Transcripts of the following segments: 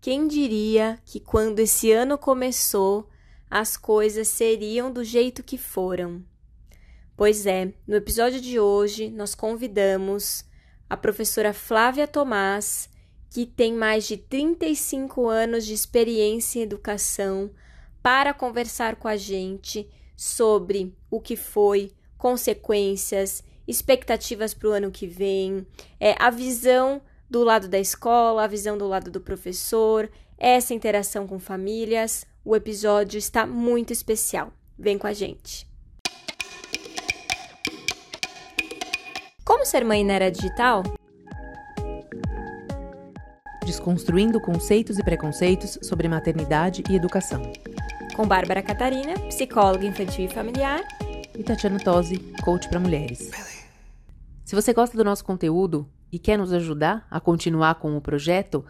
Quem diria que quando esse ano começou, as coisas seriam do jeito que foram? Pois é, no episódio de hoje nós convidamos a professora Flávia Tomás, que tem mais de 35 anos de experiência em educação, para conversar com a gente sobre o que foi, consequências, expectativas para o ano que vem, é, a visão do lado da escola, a visão do lado do professor, essa interação com famílias. O episódio está muito especial. Vem com a gente. Como ser mãe na era digital? Desconstruindo conceitos e preconceitos sobre maternidade e educação. Com Bárbara Catarina, psicóloga infantil e familiar. E Tatiana Tosi, coach para mulheres. Se você gosta do nosso conteúdo, e quer nos ajudar a continuar com o projeto,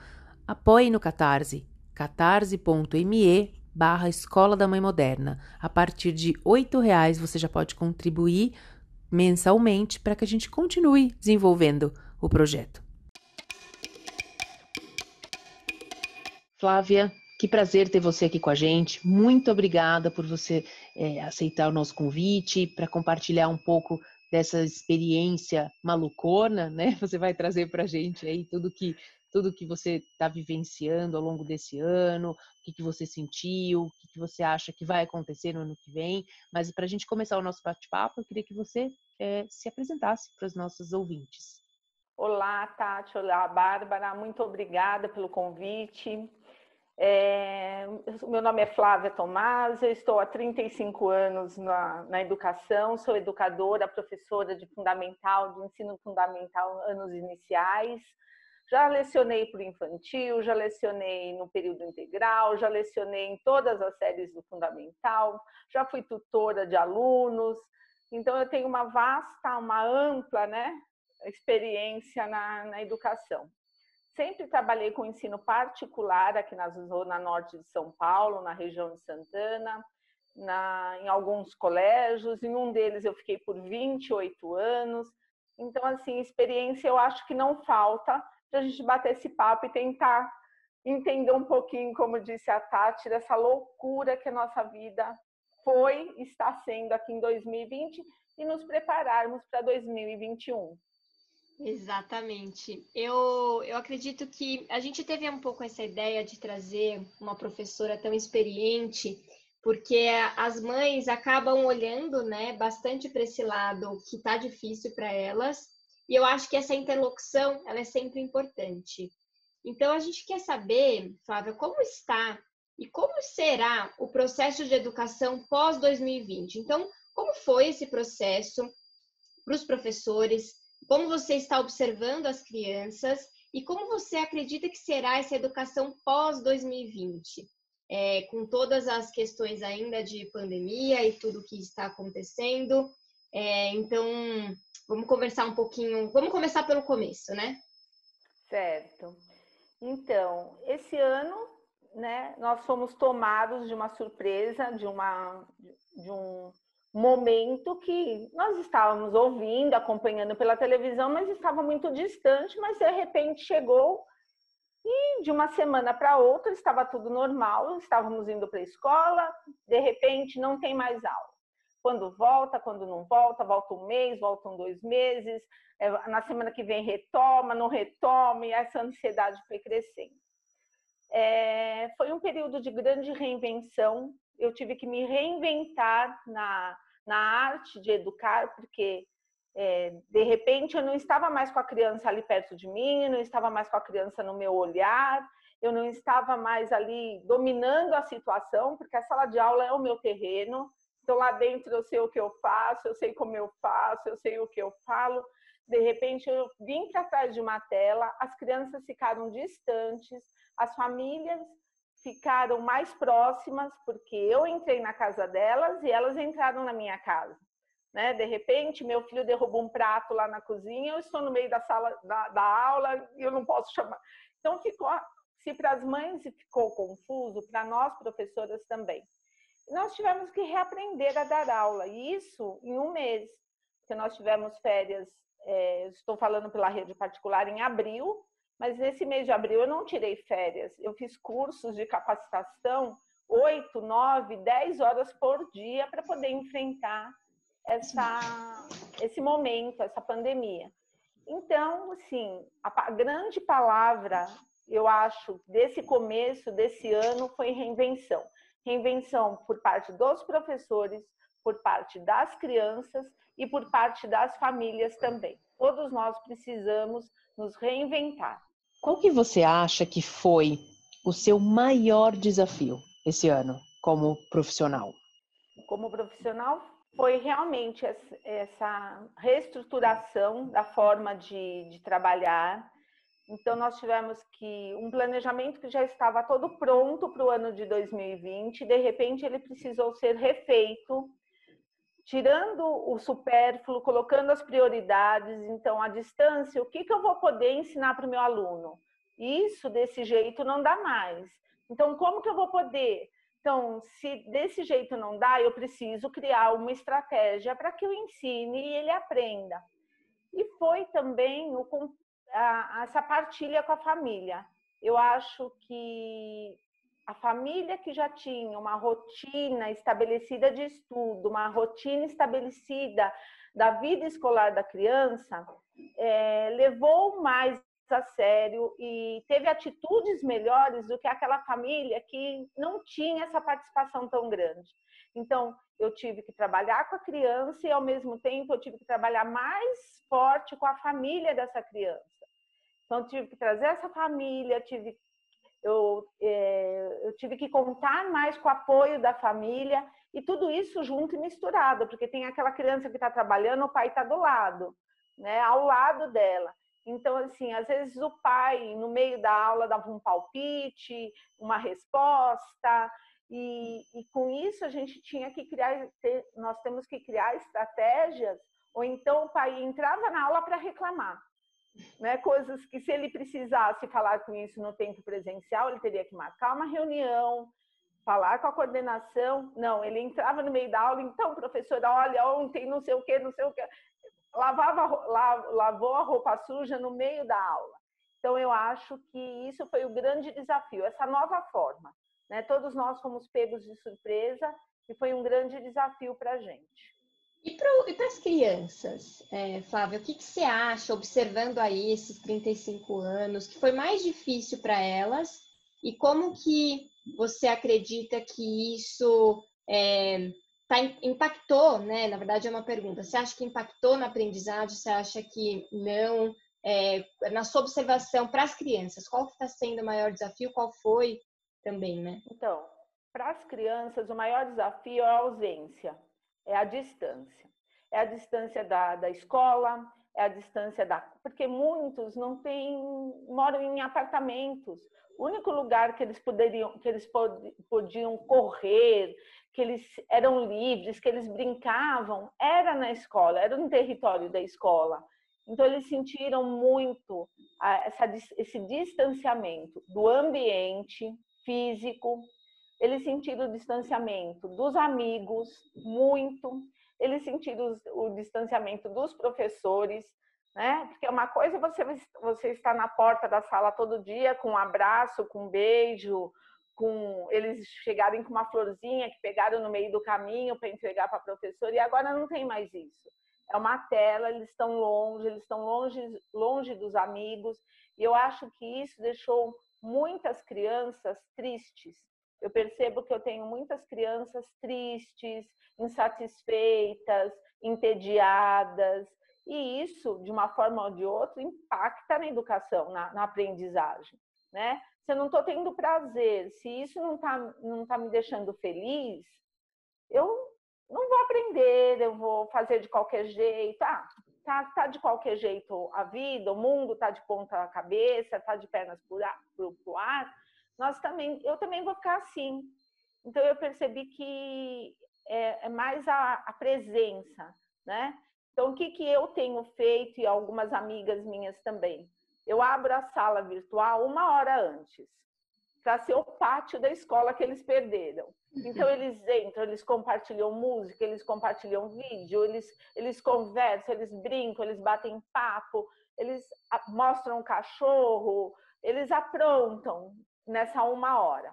apoie no Catarse, catarse.me barra Escola da Mãe Moderna. A partir de R$ reais você já pode contribuir mensalmente para que a gente continue desenvolvendo o projeto. Flávia, que prazer ter você aqui com a gente. Muito obrigada por você é, aceitar o nosso convite para compartilhar um pouco dessa experiência malucona, né? Você vai trazer para a gente aí tudo que tudo que você está vivenciando ao longo desse ano, o que, que você sentiu, o que, que você acha que vai acontecer no ano que vem. Mas para a gente começar o nosso bate-papo, eu queria que você é, se apresentasse para os nossos ouvintes. Olá, Tati. Olá, Bárbara. Muito obrigada pelo convite. É, meu nome é Flávia Tomás, eu estou há 35 anos na, na, educação, sou educadora, professora de fundamental, de ensino fundamental, anos iniciais. Já lecionei para o infantil, já lecionei no período integral, já lecionei em todas as séries do fundamental, já fui tutora de alunos. Então, eu tenho uma vasta, uma ampla né, experiência na, na educação. Sempre trabalhei com ensino particular aqui na zona norte de São Paulo, na região de Santana, na, em alguns colégios. Em um deles eu fiquei por 28 anos. Então, assim, experiência eu acho que não falta para a gente bater esse papo e tentar entender um pouquinho, como disse a Tati, dessa loucura que a nossa vida foi, está sendo aqui em 2020 e nos prepararmos para 2021. Exatamente. Eu, eu acredito que a gente teve um pouco essa ideia de trazer uma professora tão experiente, porque as mães acabam olhando né, bastante para esse lado que está difícil para elas, e eu acho que essa interlocução ela é sempre importante. Então, a gente quer saber, Flávia, como está e como será o processo de educação pós-2020. Então, como foi esse processo para os professores? Como você está observando as crianças e como você acredita que será essa educação pós-2020, é, com todas as questões ainda de pandemia e tudo que está acontecendo. É, então, vamos conversar um pouquinho, vamos começar pelo começo, né? Certo. Então, esse ano, né, nós fomos tomados de uma surpresa, de uma de um momento que nós estávamos ouvindo, acompanhando pela televisão, mas estava muito distante, mas de repente chegou e de uma semana para outra estava tudo normal, estávamos indo para a escola, de repente não tem mais aula. Quando volta, quando não volta, volta um mês, voltam dois meses, é, na semana que vem retoma, não retoma, e essa ansiedade foi crescendo. É, foi um período de grande reinvenção eu tive que me reinventar na, na arte de educar, porque é, de repente eu não estava mais com a criança ali perto de mim, eu não estava mais com a criança no meu olhar, eu não estava mais ali dominando a situação, porque a sala de aula é o meu terreno. Então lá dentro eu sei o que eu faço, eu sei como eu faço, eu sei o que eu falo. De repente eu vim para trás de uma tela, as crianças ficaram distantes, as famílias ficaram mais próximas, porque eu entrei na casa delas e elas entraram na minha casa. Né? De repente, meu filho derrubou um prato lá na cozinha, eu estou no meio da sala da, da aula e eu não posso chamar. Então, ficou, se para as mães ficou confuso, para nós professoras também. Nós tivemos que reaprender a dar aula, e isso em um mês, porque nós tivemos férias, é, estou falando pela rede particular, em abril, Mas nesse mês de abril eu não tirei férias, eu fiz cursos de capacitação 8, 9, 10 horas por dia para poder enfrentar essa, esse momento, essa pandemia. Então, assim, a grande palavra, eu acho, desse começo desse ano foi reinvenção. Reinvenção por parte dos professores, por parte das crianças e por parte das famílias também. Todos nós precisamos nos reinventar. Qual que você acha que foi o seu maior desafio esse ano como profissional? Como profissional, foi realmente essa reestruturação da forma de, de trabalhar. Então, nós tivemos que um planejamento que já estava todo pronto para o ano de 2020, de repente ele precisou ser refeito, tirando o supérfluo, colocando as prioridades. Então, a distância, o que, que eu vou poder ensinar para o meu aluno? Isso, desse jeito, não dá mais. Então, como que eu vou poder? Então, se desse jeito não dá, eu preciso criar uma estratégia para que eu ensine e ele aprenda. E foi também o, a, essa partilha com a família. Eu acho que a família que já tinha uma rotina estabelecida de estudo, uma rotina estabelecida da vida escolar da criança, é, levou mais a sério e teve atitudes melhores do que aquela família que não tinha essa participação tão grande. Então, eu tive que trabalhar com a criança e, ao mesmo tempo, eu tive que trabalhar mais forte com a família dessa criança. Então, tive que trazer essa família, tive, eu, é, eu tive que contar mais com o apoio da família e tudo isso junto e misturado, porque tem aquela criança que está trabalhando, o pai está do lado, né, ao lado dela. Então, assim, às vezes o pai, no meio da aula, dava um palpite, uma resposta, e, e com isso a gente tinha que criar, nós temos que criar estratégias, ou então o pai entrava na aula para reclamar. Né? Coisas que, se ele precisasse falar com isso no tempo presencial, ele teria que marcar uma reunião, falar com a coordenação. Não, ele entrava no meio da aula, então, professora, olha, ontem não sei o que, não sei o que lavava, lavou a roupa suja no meio da aula. Então, eu acho que isso foi o grande desafio, essa nova forma. Né? Todos nós fomos pegos de surpresa e foi um grande desafio para a gente. E para as crianças, é, Flávia, o que, que, você acha, observando aí esses 35 anos, que foi mais difícil para elas e como que você acredita que isso é, tá, impactou, né? Na verdade é uma pergunta. Você acha que impactou na aprendizagem? Você acha que não? É, na sua observação para as crianças, qual está sendo o maior desafio? Qual foi também, né? Então, para as crianças, o maior desafio é a ausência, é a distância. É a distância da, da escola, é a distância da. Porque muitos não têm, moram em apartamentos. O único lugar que eles poderiam, que eles pod, podiam correr, que eles eram livres, que eles brincavam, era na escola, era no território da escola. Então eles sentiram muito essa, esse distanciamento do ambiente físico, eles sentiram o distanciamento dos amigos, muito, eles sentiram o distanciamento dos professores, né? Porque uma coisa você você está na porta da sala todo dia com um abraço, com um beijo, com eles chegarem com uma florzinha que pegaram no meio do caminho para entregar para a professora e agora não tem mais isso. É uma tela, eles estão longe, eles estão longe, longe dos amigos e eu acho que isso deixou muitas crianças tristes. Eu percebo que eu tenho muitas crianças tristes, insatisfeitas, entediadas, e isso, de uma forma ou de outra, impacta na educação, na, na aprendizagem, né? se eu não estou tendo prazer, se isso não está não tá me deixando feliz, eu não vou aprender, eu vou fazer de qualquer jeito. Ah, tá, tá de qualquer jeito a vida, o mundo tá de ponta cabeça, tá de pernas para o ar. Nós também, eu também vou ficar assim. Então eu percebi que é, é mais a, a, presença, né? Então o que que eu tenho feito e algumas amigas minhas também? eu abro a sala virtual uma hora antes, para ser o pátio da escola que eles perderam. Então eles entram, eles compartilham música, eles compartilham vídeo, eles, eles conversam, eles brincam, eles batem papo. eles mostram o cachorro, eles aprontam nessa uma hora.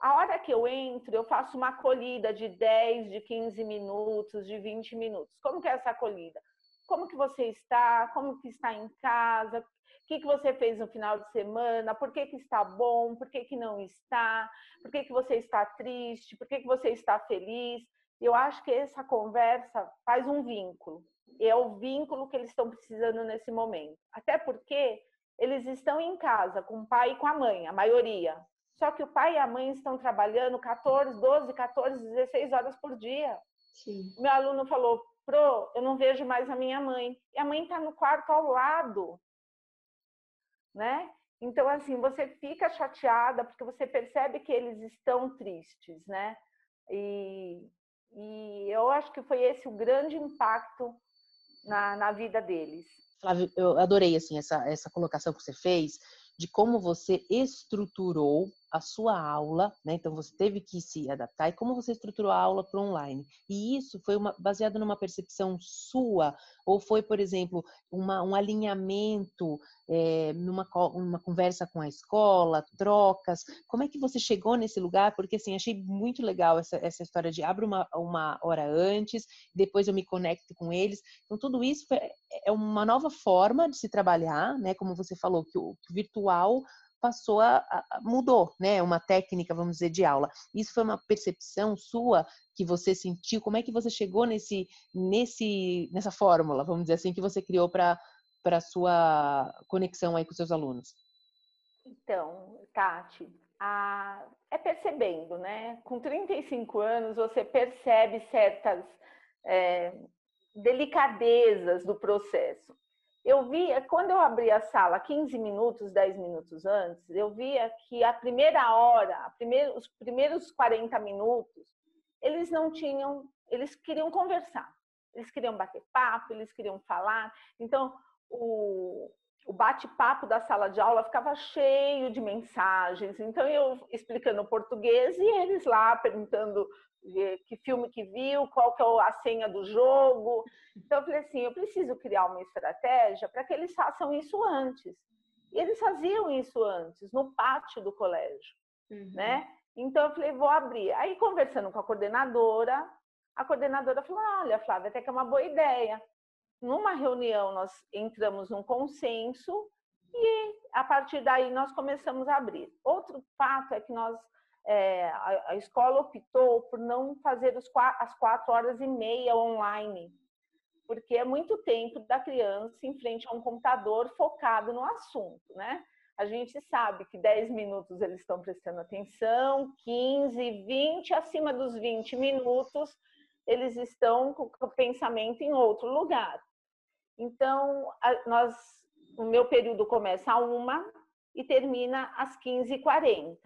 A hora que eu entro, eu faço uma acolhida de 10, de 15 minutos, de 20 minutos. Como que é essa acolhida? Como que você está? Como que está em casa? O que, que você fez no final de semana? Por que, que está bom? Por que, que não está? Por que, que você está triste? Por que, que você está feliz? Eu acho que essa conversa faz um vínculo. É o vínculo que eles estão precisando nesse momento. Até porque eles estão em casa com o pai e com a mãe, a maioria. Só que o pai e a mãe estão trabalhando 14, 12, 14, 16 horas por dia. Sim. Meu aluno falou, Pro, eu não vejo mais a minha mãe. E a mãe está no quarto ao lado. Né? Então, assim, você fica chateada porque você percebe que eles estão tristes, né? E, e eu acho que foi esse o grande impacto na, na vida deles. Flávio, eu adorei assim essa, essa colocação que você fez de como você estruturou a sua aula, né? Então você teve que se adaptar e como você estruturou a aula para online. E isso foi uma, baseado numa percepção sua ou foi, por exemplo, uma, um alinhamento é, numa uma conversa com a escola, trocas? Como é que você chegou nesse lugar? Porque assim achei muito legal essa, essa história de abro uma, uma hora antes, depois eu me conecto com eles. Então tudo isso foi, é uma nova forma de se trabalhar, né? Como você falou que o virtual passou a, a, mudou, né? Uma técnica, vamos dizer, de aula. Isso foi uma percepção sua que você sentiu? Como é que você chegou nesse, nesse, nessa fórmula, vamos dizer assim, que você criou para para sua conexão aí com seus alunos? Então, Tati, a... é percebendo, né? Com 35 anos, você percebe certas é, delicadezas do processo eu via, quando eu abri a sala 15 minutos, 10 minutos antes, eu via que a primeira hora, a os primeiros 40 minutos, eles não tinham, eles queriam conversar, eles queriam bater papo, eles queriam falar. Então, o, o bate-papo da sala de aula ficava cheio de mensagens. Então, eu explicando português e eles lá perguntando que filme que viu, qual que é a senha do jogo. Então eu falei assim, eu preciso criar uma estratégia para que eles façam isso antes. E eles faziam isso antes, no pátio do colégio, uhum. né? Então eu falei, vou abrir. Aí conversando com a coordenadora, a coordenadora falou: "Olha, Flávia, até que é uma boa ideia". Numa reunião nós entramos num consenso e a partir daí nós começamos a abrir. Outro fato é que nós é, a, a, escola optou por não fazer os, as quatro horas e meia online, porque é muito tempo da criança em frente a um computador focado no assunto, né? A gente sabe que 10 minutos eles estão prestando atenção, 15, 20, acima dos 20 minutos, eles estão com o pensamento em outro lugar. Então, nós, o meu período começa a uma e termina às 15h40.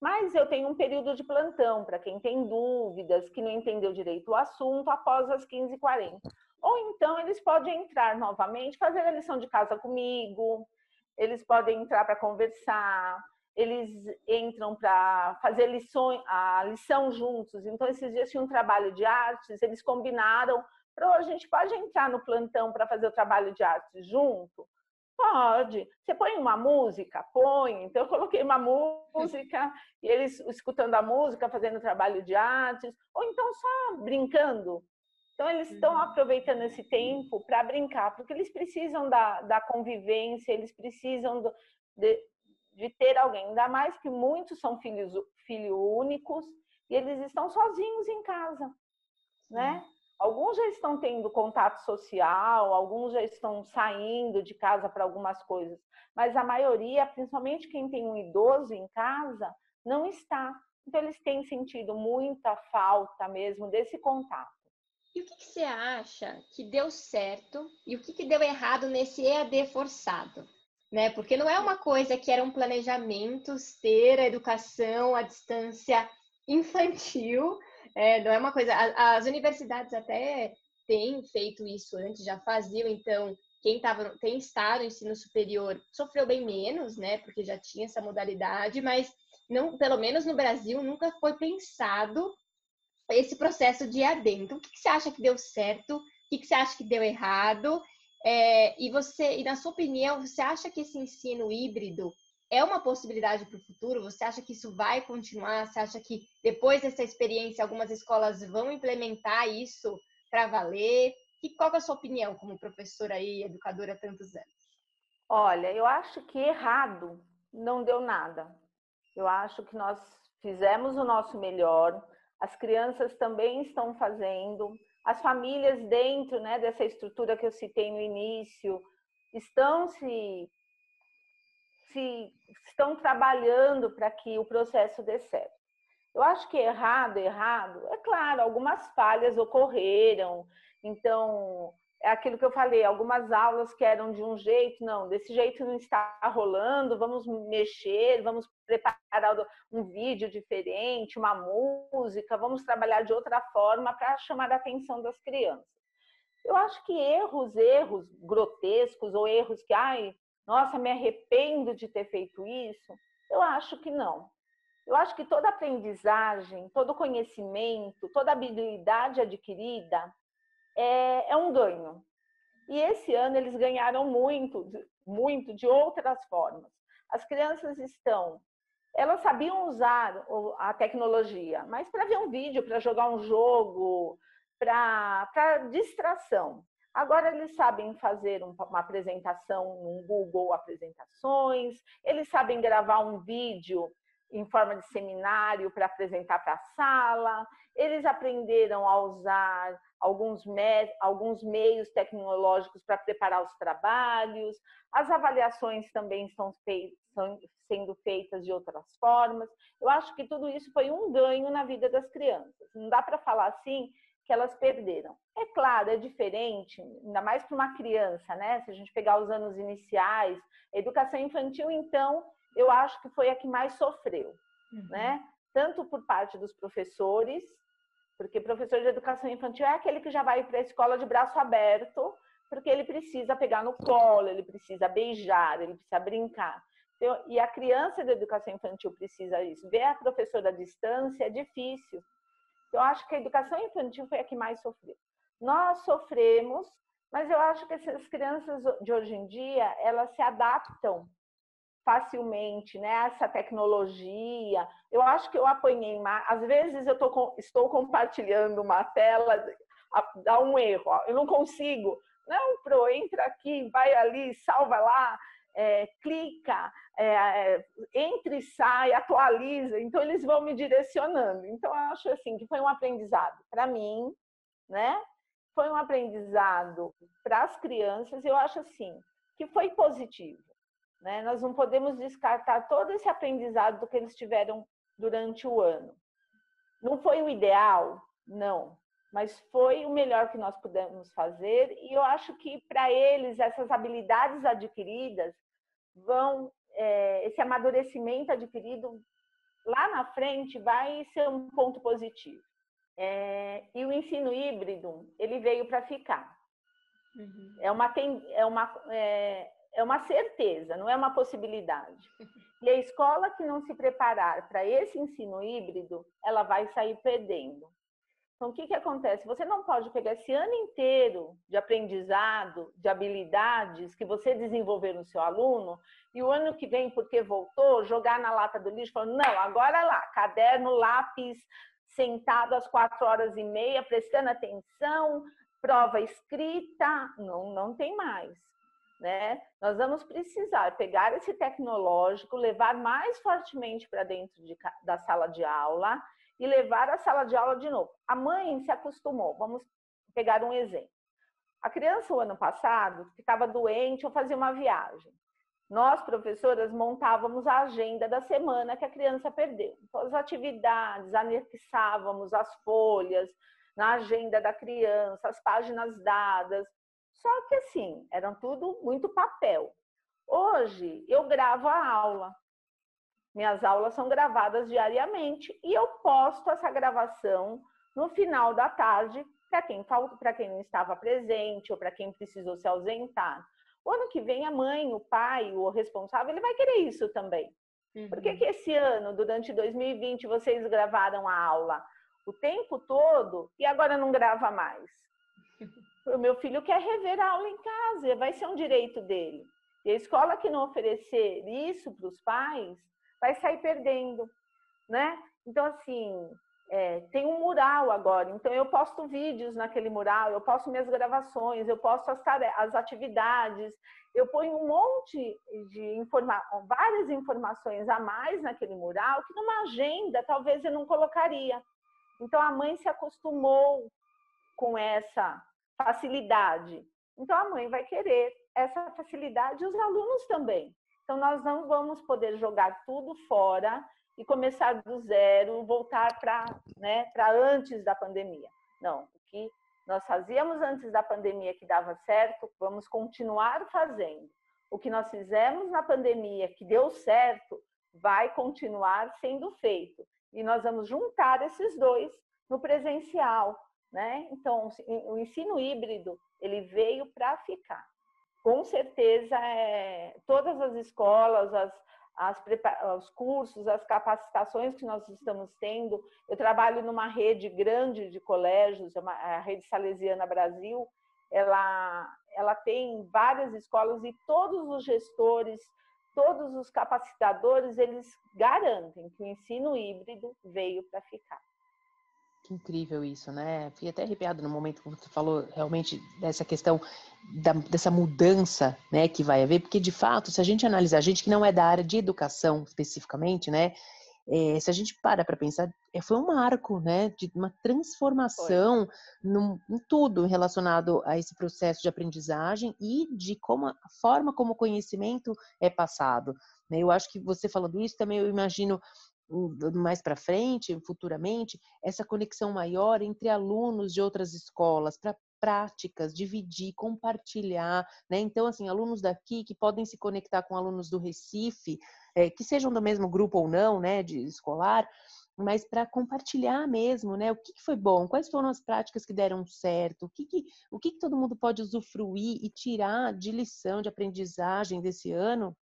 Mas eu tenho um período de plantão para quem tem dúvidas, que não entendeu direito o assunto, após as 15h40. Ou então eles podem entrar novamente, fazer a lição de casa comigo, eles podem entrar para conversar, eles entram para fazer lições, a lição juntos. Então, esses dias tinha um trabalho de artes, eles combinaram, para a gente pode entrar no plantão para fazer o trabalho de artes junto. Pode. Você põe uma música? Põe. Então, eu coloquei uma música e eles escutando a música, fazendo trabalho de artes, ou então só brincando. Então, eles estão uhum. aproveitando esse tempo para brincar, porque eles precisam da, da convivência, eles precisam do, de, de ter alguém. Ainda mais que muitos são filhos, filhos únicos e eles estão sozinhos em casa, né? Alguns já estão tendo contato social, alguns já estão saindo de casa para algumas coisas, mas a maioria, principalmente quem tem um idoso em casa, não está. Então, eles têm sentido muita falta mesmo desse contato. E o que, que você acha que deu certo e o que, que deu errado nesse EAD forçado? Né? Porque não é uma coisa que era um planejamento ter a educação à distância infantil é, não é uma coisa. As universidades até têm feito isso antes, já faziam, então quem tava, tem estado no ensino superior sofreu bem menos, né? Porque já tinha essa modalidade, mas não, pelo menos no Brasil, nunca foi pensado esse processo de AD. Então, o que, que você acha que deu certo? O que, que você acha que deu errado? É, e você, e na sua opinião, você acha que esse ensino híbrido é uma possibilidade para o futuro? Você acha que isso vai continuar? Você acha que depois dessa experiência algumas escolas vão implementar isso para valer? E qual é a sua opinião como professora e educadora há tantos anos? Olha, eu acho que errado não deu nada. Eu acho que nós fizemos o nosso melhor, as crianças também estão fazendo, as famílias dentro né, dessa estrutura que eu citei no início estão se, se estão trabalhando para que o processo dê certo. Eu acho que errado, errado, é claro, algumas falhas ocorreram, então é aquilo que eu falei, algumas aulas que eram de um jeito, não, desse jeito não está rolando, vamos mexer, vamos preparar um vídeo diferente, uma música, vamos trabalhar de outra forma para chamar a atenção das crianças. Eu acho que erros, erros grotescos ou erros que, ai, nossa, me arrependo de ter feito isso, eu acho que não. Eu acho que toda aprendizagem, todo conhecimento, toda habilidade adquirida, é, é um ganho. E esse ano eles ganharam muito, muito de outras formas. As crianças estão, elas sabiam usar a tecnologia, mas para ver um vídeo, para jogar um jogo, para distração. Agora eles sabem fazer uma apresentação no Google Apresentações, eles sabem gravar um vídeo em forma de seminário para apresentar para a sala, eles aprenderam a usar alguns, me alguns meios tecnológicos para preparar os trabalhos, as avaliações também estão, sendo feitas de outras formas. Eu acho que tudo isso foi um ganho na vida das crianças. Não dá para falar assim que elas perderam. É claro, é diferente, ainda mais para uma criança, né? Se a gente pegar os anos iniciais, a educação infantil, então, eu acho que foi a que mais sofreu, uhum. né? Tanto por parte dos professores, porque professor de educação infantil é aquele que já vai para a escola de braço aberto, porque ele precisa pegar no colo, ele precisa beijar, ele precisa brincar. Então, e a criança de educação infantil precisa isso. Ver a professora à distância é difícil. Eu acho que a educação infantil foi a que mais sofreu. Nós sofremos, mas eu acho que essas crianças de hoje em dia, elas se adaptam facilmente, né? Essa tecnologia. Eu acho que eu apanhei. Às vezes eu tô, estou compartilhando uma tela, dá um erro. Ó. Eu não consigo. Não, Pro, entra aqui, vai ali, salva lá, é, clica, é, é, entra e sai, atualiza. Então eles vão me direcionando. Então eu acho assim que foi um aprendizado para mim, né? Foi um aprendizado para as crianças. Eu acho assim que foi positivo né? Nós não podemos descartar todo esse aprendizado que eles tiveram durante o ano. Não foi o ideal? Não. Mas foi o melhor que nós pudemos fazer, e eu acho que para eles essas habilidades adquiridas vão, é, esse amadurecimento adquirido lá na frente vai ser um ponto positivo. É, e o ensino híbrido, ele veio para ficar. Uhum. É uma, é uma é, é uma certeza, não é uma possibilidade. E a escola que não se preparar para esse ensino híbrido, ela vai sair perdendo. Então, o que, que acontece? Você não pode pegar esse ano inteiro de aprendizado, de habilidades que você desenvolveu no seu aluno, e o ano que vem, porque voltou, jogar na lata do lixo, falando, não, agora lá, caderno, lápis, sentado às quatro horas e meia, prestando atenção, prova escrita, não, não tem mais né? Nós vamos precisar pegar esse tecnológico, levar mais fortemente para dentro de, da sala de aula e levar a sala de aula de novo. A mãe se acostumou. Vamos pegar um exemplo. A criança, o ano passado, ficava doente ou fazia uma viagem. Nós, professoras, montávamos a agenda da semana que a criança perdeu. Então, as atividades, anexávamos as folhas na agenda da criança, as páginas dadas, só que assim, eram tudo muito papel. Hoje eu gravo a aula. Minhas aulas são gravadas diariamente e eu posto essa gravação no final da tarde para quem para quem não estava presente ou para quem precisou se ausentar. O ano que vem a mãe, o pai, o responsável, ele vai querer isso também. Uhum. Por que, que esse ano, durante 2020, vocês gravaram a aula o tempo todo e agora não grava mais? o meu filho quer rever a aula em casa, vai ser um direito dele. E a escola que não oferecer isso para os pais vai sair perdendo, né? Então, assim, é, tem um mural agora, então eu posto vídeos naquele mural, eu posto minhas gravações, eu posto as, as atividades, eu ponho um monte de informa várias informações a mais naquele mural que numa agenda talvez eu não colocaria. Então a mãe se acostumou com essa facilidade. Então a mãe vai querer essa facilidade e os alunos também. Então nós não vamos poder jogar tudo fora e começar do zero, voltar para né, antes da pandemia. Não, o que nós fazíamos antes da pandemia que dava certo, vamos continuar fazendo. O que nós fizemos na pandemia que deu certo, vai continuar sendo feito. E nós vamos juntar esses dois no presencial, né? Então, o ensino híbrido, ele veio para ficar. Com certeza, é, todas as escolas, as, as, os cursos, as capacitações que nós estamos tendo. Eu trabalho numa rede grande de colégios, é a Rede Salesiana Brasil. Ela, ela tem várias escolas e todos os gestores, todos os capacitadores, eles garantem que o ensino híbrido veio para ficar. Que incrível isso, né? Fiquei até arrepiado no momento que você falou realmente dessa questão da, dessa mudança, né, que vai haver, porque de fato, se a gente analisar, a gente que não é da área de educação especificamente, né, é, se a gente para para pensar, é, foi um marco, né, de uma transformação num, em tudo relacionado a esse processo de aprendizagem e de como a forma como o conhecimento é passado. Né? Eu acho que você falando isso também, eu imagino mais para frente, futuramente, essa conexão maior entre alunos de outras escolas para práticas, dividir, compartilhar, né? Então, assim, alunos daqui que podem se conectar com alunos do Recife, é, que sejam do mesmo grupo ou não, né, de escolar, mas para compartilhar mesmo, né? O que, que, foi bom, quais foram as práticas que deram certo, o que, que o que, que todo mundo pode usufruir e tirar de lição, de aprendizagem desse ano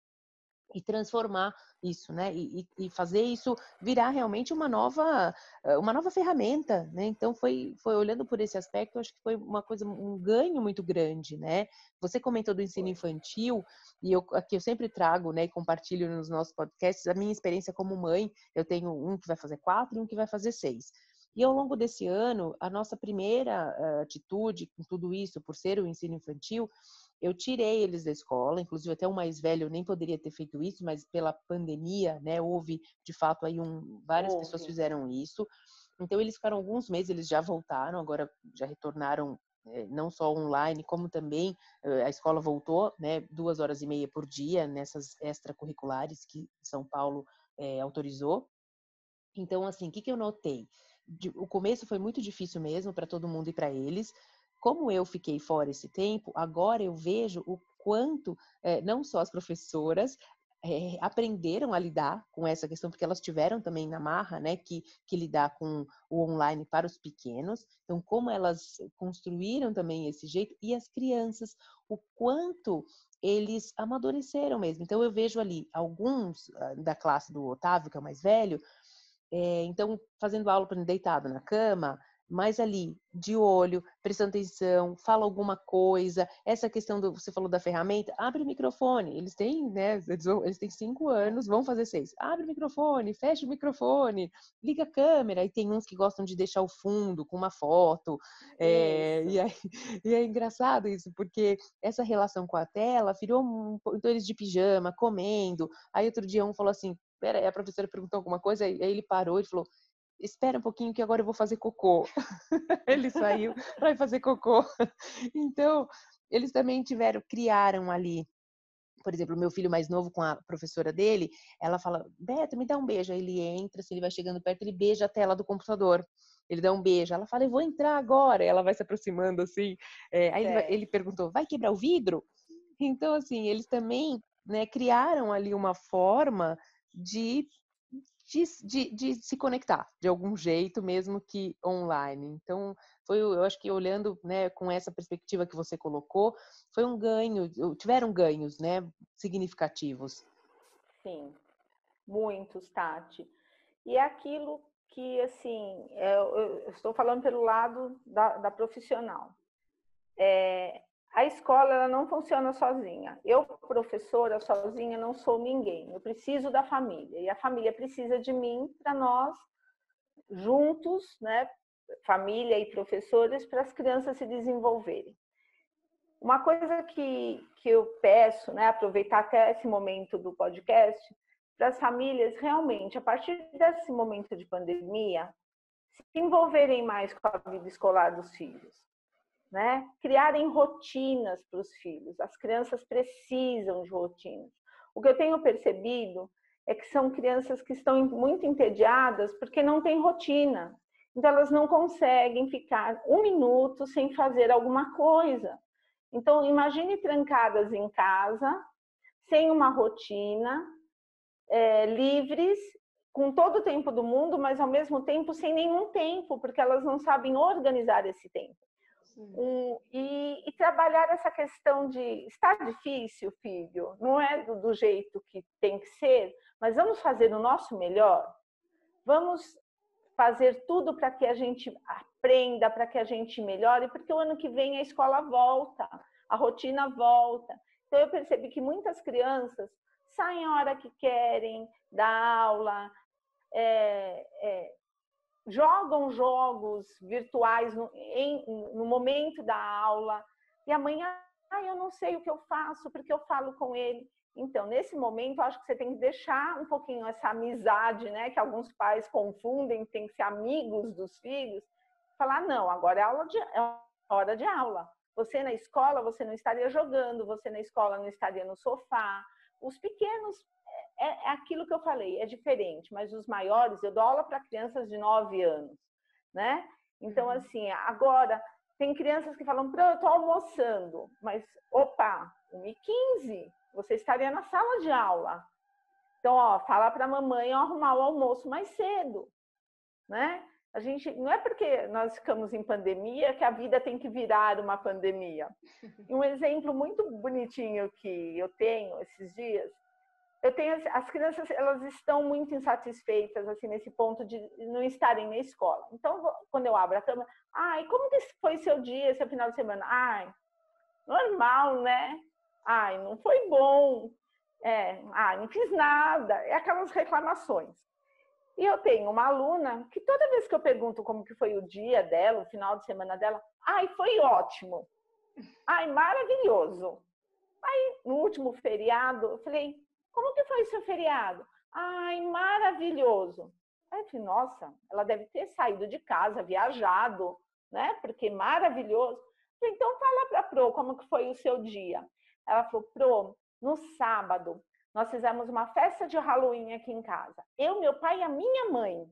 e transformar isso, né? E, e, fazer isso virar realmente uma nova, eh, uma nova ferramenta, né? Então foi, foi olhando por esse aspecto, acho que foi uma coisa, um ganho muito grande, né? Você comentou do ensino infantil e eu aqui eu sempre trago, né? E compartilho nos nossos podcasts a minha experiência como mãe. Eu tenho um que vai fazer quatro e um que vai fazer seis. E ao longo desse ano, a nossa primeira uh, atitude com tudo isso, por ser o ensino infantil, eu tirei eles da escola, inclusive até o mais velho nem poderia ter feito isso, mas pela pandemia, né, houve de fato aí um, várias houve. pessoas fizeram isso. Então eles ficaram alguns meses, eles já voltaram, agora já retornaram é, não só online, como também a escola voltou, né, duas horas e meia por dia nessas extracurriculares que São Paulo é, autorizou. Então, assim, o que, que eu notei? O começo foi muito difícil mesmo para todo mundo e para eles, como eu fiquei fora esse tempo, agora eu vejo o quanto é, não só as professoras é, aprenderam a lidar com essa questão, porque elas tiveram também na marra, né, que, que lidar com o online para os pequenos. Então, como elas construíram também esse jeito, e as crianças, o quanto eles amadureceram mesmo. Então, eu vejo ali alguns ah, da classe do Otávio, que é o mais velho, é, então, fazendo aula deitado na cama, mas ali, de olho, prestando atenção, fala alguma coisa. Essa questão do, você falou da ferramenta, abre o microfone. Eles têm, né? Eles têm cinco anos, vão fazer seis. Abre o microfone, fecha o microfone, liga a câmera. E tem uns que gostam de deixar o fundo com uma foto. É, e, aí, e é engraçado isso, porque essa relação com a tela virou um, então eles de pijama, comendo. Aí outro dia um falou assim, pera, a professora perguntou alguma coisa, aí ele parou e falou, espera um pouquinho que agora eu vou fazer cocô. ele saiu para fazer cocô. Então, eles também tiveram, criaram ali por exemplo, o meu filho mais novo com a professora dele, ela fala, Beto, me dá um beijo. Aí ele entra, se ele vai chegando perto, ele beija a tela do computador. Ele dá um beijo. Ela fala, eu vou entrar agora. Ela vai se aproximando assim. É, aí é. Ele, ele perguntou, vai quebrar o vidro? Então, assim, eles também né, criaram ali uma forma de de, de, de, se conectar de algum jeito, mesmo que online. Então, foi, eu acho que olhando né, com essa perspectiva que você colocou, foi um ganho, tiveram ganhos né, significativos. Sim, muitos, Tati. E é aquilo que, assim, é, eu, eu estou falando pelo lado da, da profissional. é, a escola ela não funciona sozinha. Eu, professora, sozinha, não sou ninguém. Eu preciso da família. E a família precisa de mim para nós, juntos, né, família e professores, para as crianças se desenvolverem. Uma coisa que, que eu peço, né, aproveitar até esse momento do podcast, para as famílias realmente, a partir desse momento de pandemia, se envolverem mais com a vida escolar dos filhos, né? Criarem rotinas para os filhos. As crianças precisam de rotinas. O que eu tenho percebido é que são crianças que estão muito entediadas porque não têm rotina. Então elas não conseguem ficar um minuto sem fazer alguma coisa. Então, imagine trancadas em casa, sem uma rotina, é, livres, com todo o tempo do mundo, mas ao mesmo tempo sem nenhum tempo, porque elas não sabem organizar esse tempo. Um, e, e, trabalhar essa questão de está difícil, filho, não é do, do jeito que tem que ser, mas vamos fazer o nosso melhor. Vamos fazer tudo para que a gente aprenda, para que a gente melhore, porque o ano que vem a escola volta, a rotina volta. Então eu percebi que muitas crianças saem a hora que querem da aula, é, é, jogam jogos virtuais no, em, no momento da aula, e amanhã, ah, eu não sei o que eu faço, porque eu falo com ele. Então, nesse momento, acho que você tem que deixar um pouquinho essa amizade, né? Que alguns pais confundem, tem que ser amigos dos filhos. Falar, não, agora é, aula de, é hora de aula. Você na escola, você não estaria jogando, você na escola não estaria no sofá. Os pequenos, é, é aquilo que eu falei, é diferente, mas os maiores, eu dou aula para crianças de 9 anos, né? Então, uhum. assim, agora, tem crianças que falam, eu estou almoçando, mas, opa, 1h15, você estaria na sala de aula. Então, ó, fala para a mamãe arrumar o almoço mais cedo, né? A gente não é porque nós ficamos em pandemia que a vida tem que virar uma pandemia. Um exemplo muito bonitinho que eu tenho esses dias, eu tenho as crianças elas estão muito insatisfeitas assim nesse ponto de não estarem na escola. Então quando eu abro a cama, ai, como que foi seu dia, seu final de semana? Ai, normal, né? Ai, não foi bom. É, ai, não fiz nada. É aquelas reclamações. E eu tenho uma aluna que toda vez que eu pergunto como que foi o dia dela, o final de semana dela, ai, foi ótimo. Ai, maravilhoso. Aí, no último feriado, eu falei, como que foi seu feriado? Ai, maravilhoso. Aí eu nossa, ela deve ter saído de casa, viajado, né? Porque maravilhoso. Falei, então fala para a Pro como que foi o seu dia. Ela falou, Pro, no sábado nós fizemos uma festa de Halloween aqui em casa. Eu, meu pai e a minha mãe.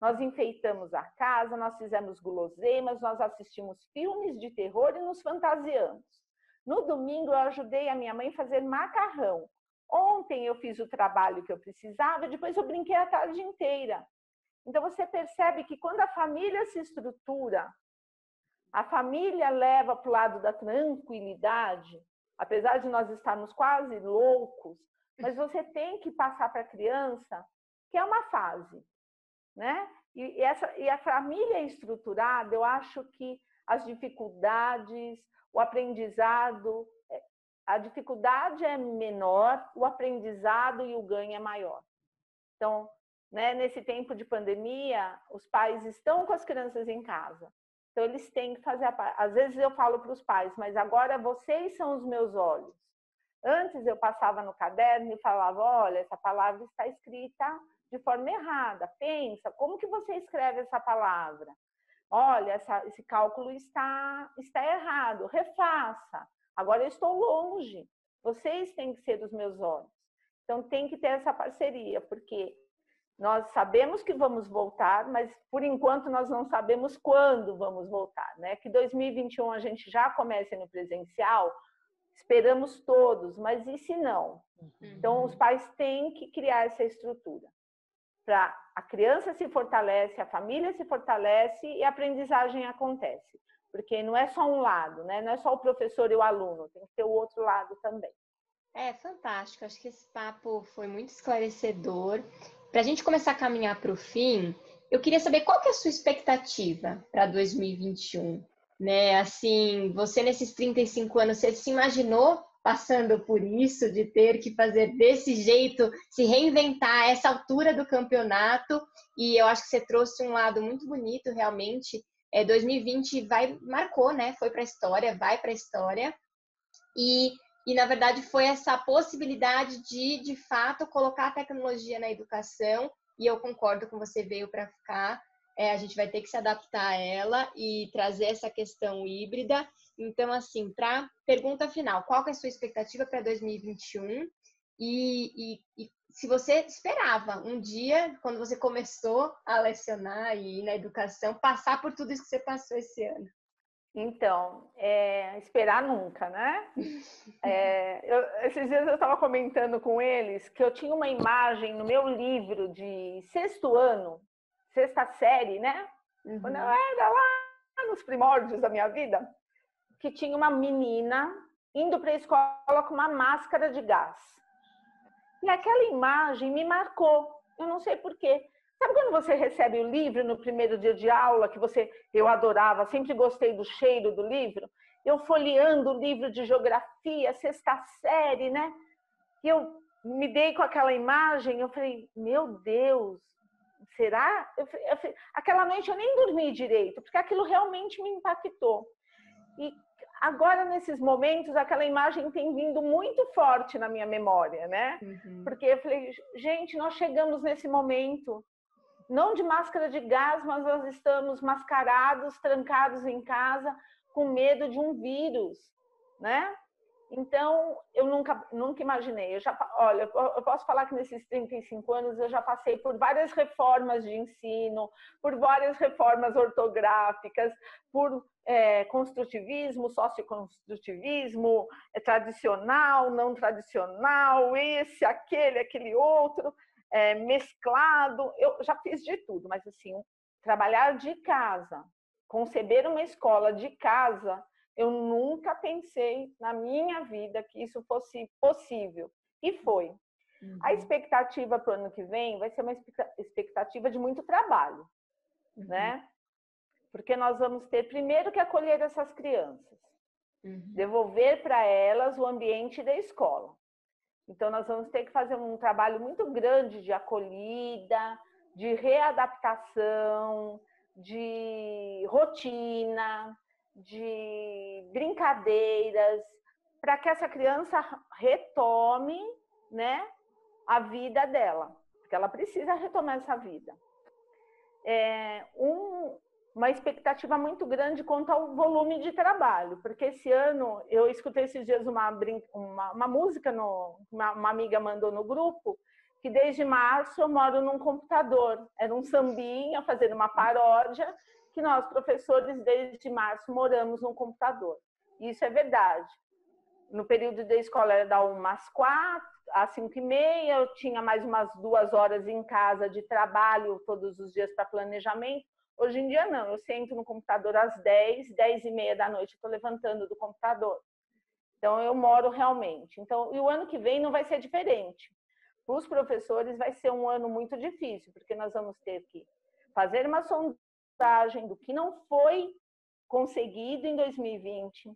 Nós enfeitamos a casa, nós fizemos guloseimas, nós assistimos filmes de terror e nos fantasiamos. No domingo, eu ajudei a minha mãe a fazer macarrão. Ontem eu fiz o trabalho que eu precisava, depois eu brinquei a tarde inteira. Então você percebe que quando a família se estrutura, a família leva para o lado da tranquilidade, apesar de nós estarmos quase loucos, mas você tem que passar para a criança que é uma fase, né? E, essa, e a família estruturada, eu acho que as dificuldades, o aprendizado, a dificuldade é menor, o aprendizado e o ganho é maior. Então, né, nesse tempo de pandemia, os pais estão com as crianças em casa. Então, eles têm que fazer a. Às vezes eu falo para os pais, mas agora vocês são os meus olhos. Antes eu passava no caderno e falava, olha, essa palavra está escrita de forma errada. Pensa, como que você escreve essa palavra? Olha, essa, esse cálculo está, está errado, refaça. Agora eu estou longe. Vocês têm que ser os meus olhos. Então tem que ter essa parceria, porque nós sabemos que vamos voltar, mas por enquanto nós não sabemos quando vamos voltar, né? Que 2021 a gente já comece no presencial, Esperamos todos, mas e se não? Uhum. Então, os pais têm que criar essa estrutura para a criança se fortalece, a família se fortalece e a aprendizagem acontece. Porque não é só um lado, né? Não é só o professor e o aluno, tem que ter o outro lado também. É fantástico, acho que esse papo foi muito esclarecedor. Para a gente começar a caminhar para o fim, eu queria saber qual que é a sua expectativa para 2021 né? Assim, você nesses 35 anos, você se imaginou passando por isso, de ter que fazer desse jeito, se reinventar a essa altura do campeonato. E eu acho que você trouxe um lado muito bonito, realmente. É, 2020 vai marcou, né? Foi para a história, vai para a história. E, e na verdade foi essa possibilidade de, de fato, colocar a tecnologia na educação. E eu concordo com você, veio para ficar. É, a gente vai ter que se adaptar a ela e trazer essa questão híbrida. Então, assim, para pergunta final, qual é a sua expectativa para 2021? E, e, e, se você esperava um dia, quando você começou a lecionar e ir na educação, passar por tudo isso que você passou esse ano? Então, é, esperar nunca, né? É, eu, esses dias eu estava comentando com eles que eu tinha uma imagem no meu livro de sexto ano, sexta série, né? Uhum. Quando eu era lá nos primórdios da minha vida, que tinha uma menina indo para a escola com uma máscara de gás. E aquela imagem me marcou. Eu não sei porquê. Sabe quando você recebe o livro no primeiro dia de aula, que você eu adorava, sempre gostei do cheiro do livro? Eu folheando o livro de geografia, sexta série, né? E eu me dei com aquela imagem, eu falei, meu Deus, será? Eu, eu, aquela noite eu nem dormi direito, porque aquilo realmente me impactou. E Agora, nesses momentos, aquela imagem tem vindo muito forte na minha memória, né? Uhum. Porque eu falei, gente, nós chegamos nesse momento, não de máscara de gás, mas nós estamos mascarados, trancados em casa, com medo de um vírus, né? Então, eu nunca, nunca imaginei. Eu já, olha, eu posso falar que nesses 35 anos eu já passei por várias reformas de ensino, por várias reformas ortográficas, por é, construtivismo, socioconstrutivismo, é, tradicional, não tradicional, esse, aquele, aquele outro, é, mesclado. Eu já fiz de tudo, mas assim, trabalhar de casa, conceber uma escola de casa, eu nunca pensei na minha vida que isso fosse possível. E foi. Uhum. A expectativa para o ano que vem vai ser uma expectativa de muito trabalho, uhum. né? Porque nós vamos ter primeiro que acolher essas crianças, uhum. devolver para elas o ambiente da escola. Então, nós vamos ter que fazer um trabalho muito grande de acolhida, de readaptação, de rotina, de brincadeiras, para que essa criança retome né, a vida dela, porque ela precisa retomar essa vida. É, um, uma expectativa muito grande quanto ao volume de trabalho, porque esse ano eu escutei esses dias uma, uma, uma música, no, uma, uma, amiga mandou no grupo, que desde março eu moro num computador. Era um sambinha fazendo uma paródia, que nós, professores, desde março moramos num computador. Isso é verdade. No período da escola era da 1 às 4, às 5 e meia, eu tinha mais umas duas horas em casa de trabalho todos os dias para planejamento Hoje em dia, não. Eu sento no computador às 10, 10 e meia da noite, estou levantando do computador. Então, eu moro realmente. Então, e o ano que vem não vai ser diferente. Para os professores, vai ser um ano muito difícil, porque nós vamos ter que fazer uma sondagem do que não foi conseguido em 2020,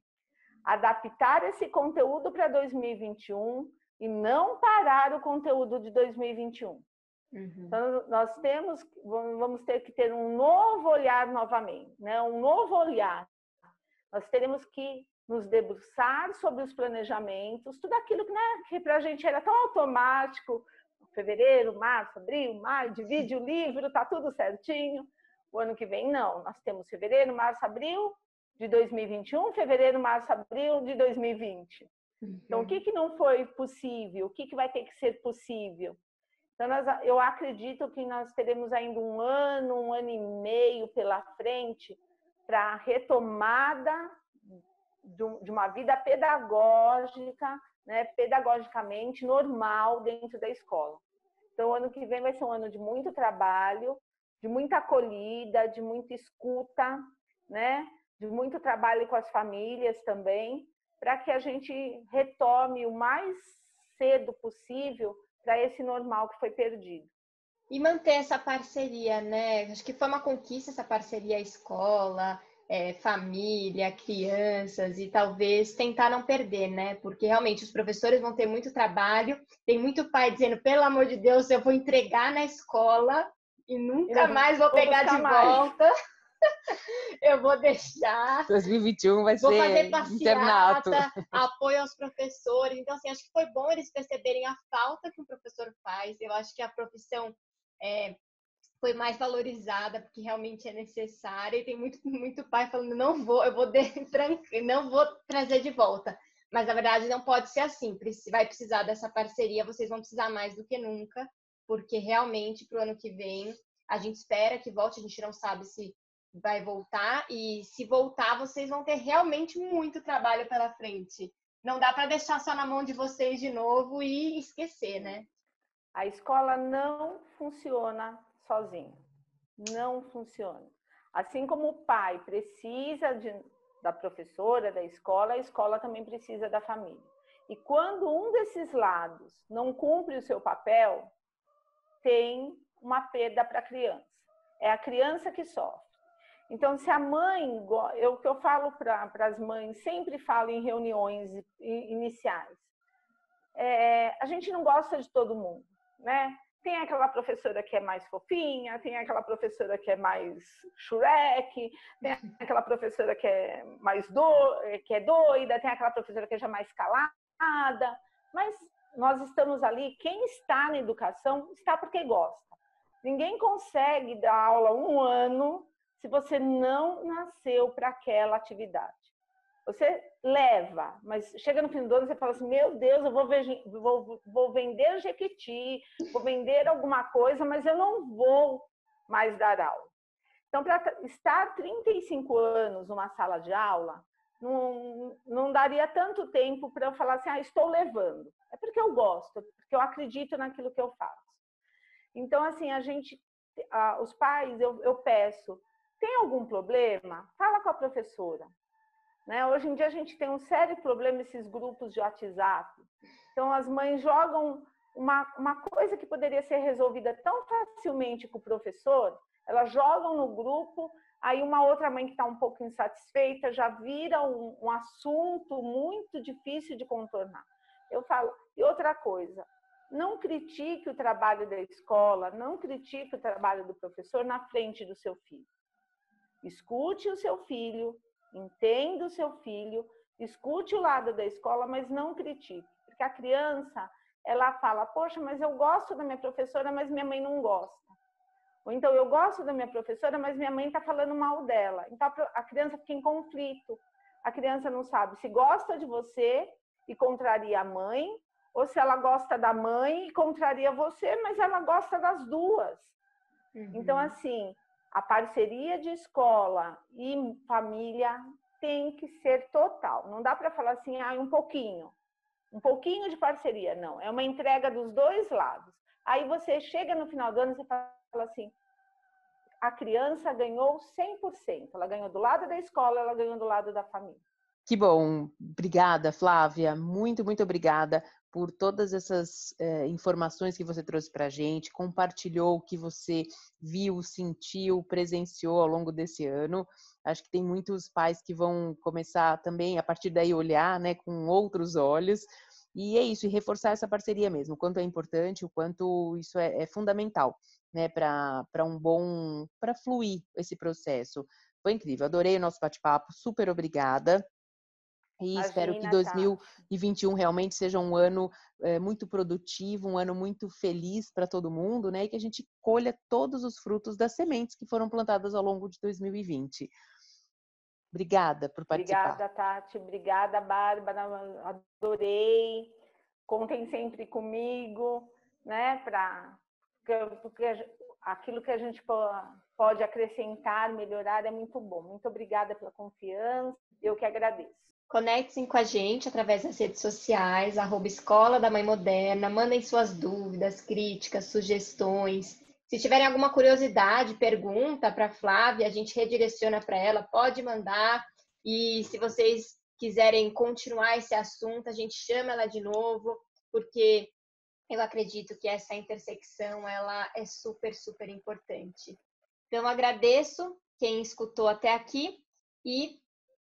adaptar esse conteúdo para 2021 e não parar o conteúdo de 2021. Uhum. Então, nós temos, vamos ter que ter um novo olhar novamente, né? um novo olhar. Nós teremos que nos debruçar sobre os planejamentos, tudo aquilo que, né, que para a gente era tão automático, fevereiro, março, abril, maio, divide o livro, tá tudo certinho. O ano que vem, não. Nós temos fevereiro, março, abril de 2021, fevereiro, março, abril de 2020. Uhum. Então, o que, que não foi possível? O que, que vai ter que ser possível? Então, nós, eu acredito que nós teremos ainda um ano, um ano e meio pela frente para a retomada de uma vida pedagógica, né, pedagogicamente normal dentro da escola. Então, o ano que vem vai ser um ano de muito trabalho, de muita acolhida, de muita escuta, né, de muito trabalho com as famílias também, para que a gente retome o mais cedo possível para esse normal que foi perdido. E manter essa parceria, né? Acho que foi uma conquista essa parceria escola, é, família, crianças e talvez tentar não perder, né? Porque realmente os professores vão ter muito trabalho, tem muito pai dizendo, pelo amor de Deus, eu vou entregar na escola e nunca mais vou pegar de mais. volta. eu vou deixar. 2021 vai vou ser fazer passeata, internato. apoio aos professores. Então, assim, acho que foi bom eles perceberem a falta que o professor faz. Eu acho que a profissão é, foi mais valorizada porque realmente é necessária. E tem muito, muito pai falando, não vou, eu vou de, não vou trazer de volta. Mas na verdade não pode ser assim. Vai precisar dessa parceria, vocês vão precisar mais do que nunca, porque realmente para o ano que vem a gente espera que volte, a gente não sabe se vai voltar e se voltar, vocês vão ter realmente muito trabalho pela frente. Não dá para deixar só na mão de vocês de novo e esquecer, né? A escola não funciona sozinha. Não funciona. Assim como o pai precisa de, da professora, da escola, a escola também precisa da família. E quando um desses lados não cumpre o seu papel, tem uma perda para a criança. É a criança que sofre. Então, se a mãe, eu, o que eu falo para as mães, sempre falo em reuniões iniciais, é, a gente não gosta de todo mundo, né? Tem aquela professora que é mais fofinha, tem aquela professora que é mais Shrek, tem aquela professora que é mais do, que é doida, tem aquela professora que é já mais calada, mas nós estamos ali, quem está na educação está porque gosta. Ninguém consegue dar aula um ano se você não nasceu para aquela atividade. Você leva, mas chega no fim do ano você fala assim: Meu Deus, eu vou, ver, vou, vou vender Jequiti, vou vender alguma coisa, mas eu não vou mais dar aula. Então, para estar 35 anos numa sala de aula, não, não daria tanto tempo para eu falar assim: Ah, estou levando. É porque eu gosto, porque eu acredito naquilo que eu faço. Então, assim, a gente, os pais, eu, eu peço, tem algum problema? Fala com a professora. Né? Hoje em dia a gente tem um sério problema esses grupos de WhatsApp. Então as mães jogam uma, uma coisa que poderia ser resolvida tão facilmente com o professor, elas jogam no grupo, aí uma outra mãe que está um pouco insatisfeita já vira um, um assunto muito difícil de contornar. Eu falo, e outra coisa, não critique o trabalho da escola, não critique o trabalho do professor na frente do seu filho. Escute o seu filho, entenda o seu filho, escute o lado da escola, mas não critique. Porque a criança, ela fala: Poxa, mas eu gosto da minha professora, mas minha mãe não gosta. Ou então, eu gosto da minha professora, mas minha mãe está falando mal dela. Então, a criança fica em conflito. A criança não sabe se gosta de você e contraria a mãe, ou se ela gosta da mãe e contraria você, mas ela gosta das duas. Então, uhum. Então, assim, a parceria de escola e família tem que ser total. Não dá para falar assim, ah, um pouquinho. Um pouquinho de parceria, não. É uma entrega dos dois lados. Aí você chega no final do ano e fala assim: a criança ganhou 100%. Ela ganhou do lado da escola, ela ganhou do lado da família. Que bom. Obrigada, Flávia. Muito, muito obrigada por todas essas é, informações que você trouxe para a gente, compartilhou o que você viu, sentiu, presenciou ao longo desse ano. Acho que tem muitos pais que vão começar também, a partir daí, olhar né, com outros olhos. E é isso, e reforçar essa parceria mesmo, o quanto é importante, o quanto isso é, é fundamental, né, para um bom, para fluir esse processo. Foi incrível, adorei o nosso bate-papo, super obrigada. E Imagina, espero que 2021 tá. realmente seja um ano é, muito produtivo, um ano muito feliz para todo mundo, né? E que a gente colha todos os frutos das sementes que foram plantadas ao longo de 2020. Obrigada por participar. Obrigada, Tati. Obrigada, Bárbara. Adorei. Contem sempre comigo, né? Para porque aquilo que a gente pode acrescentar, melhorar é muito bom. Muito obrigada pela confiança. Eu que agradeço. Conectem com a gente através das redes sociais, arroba Escola da Mãe Moderna, mandem suas dúvidas, críticas, sugestões. Se tiverem alguma curiosidade, pergunta para a Flávia, a gente redireciona para ela, pode mandar. E se vocês quiserem continuar esse assunto, a gente chama ela de novo, porque eu acredito que essa intersecção ela é super, super importante. Então, agradeço quem escutou até aqui E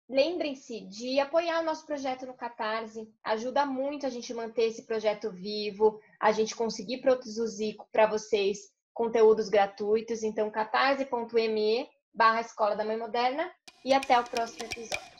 lembrem-se de apoiar o nosso projeto no Catarse. Ajuda muito a gente manter esse projeto vivo, a gente conseguir produzir para vocês conteúdos gratuitos. Então, catarse.me barra Escola da Mãe Moderna e até o próximo episódio.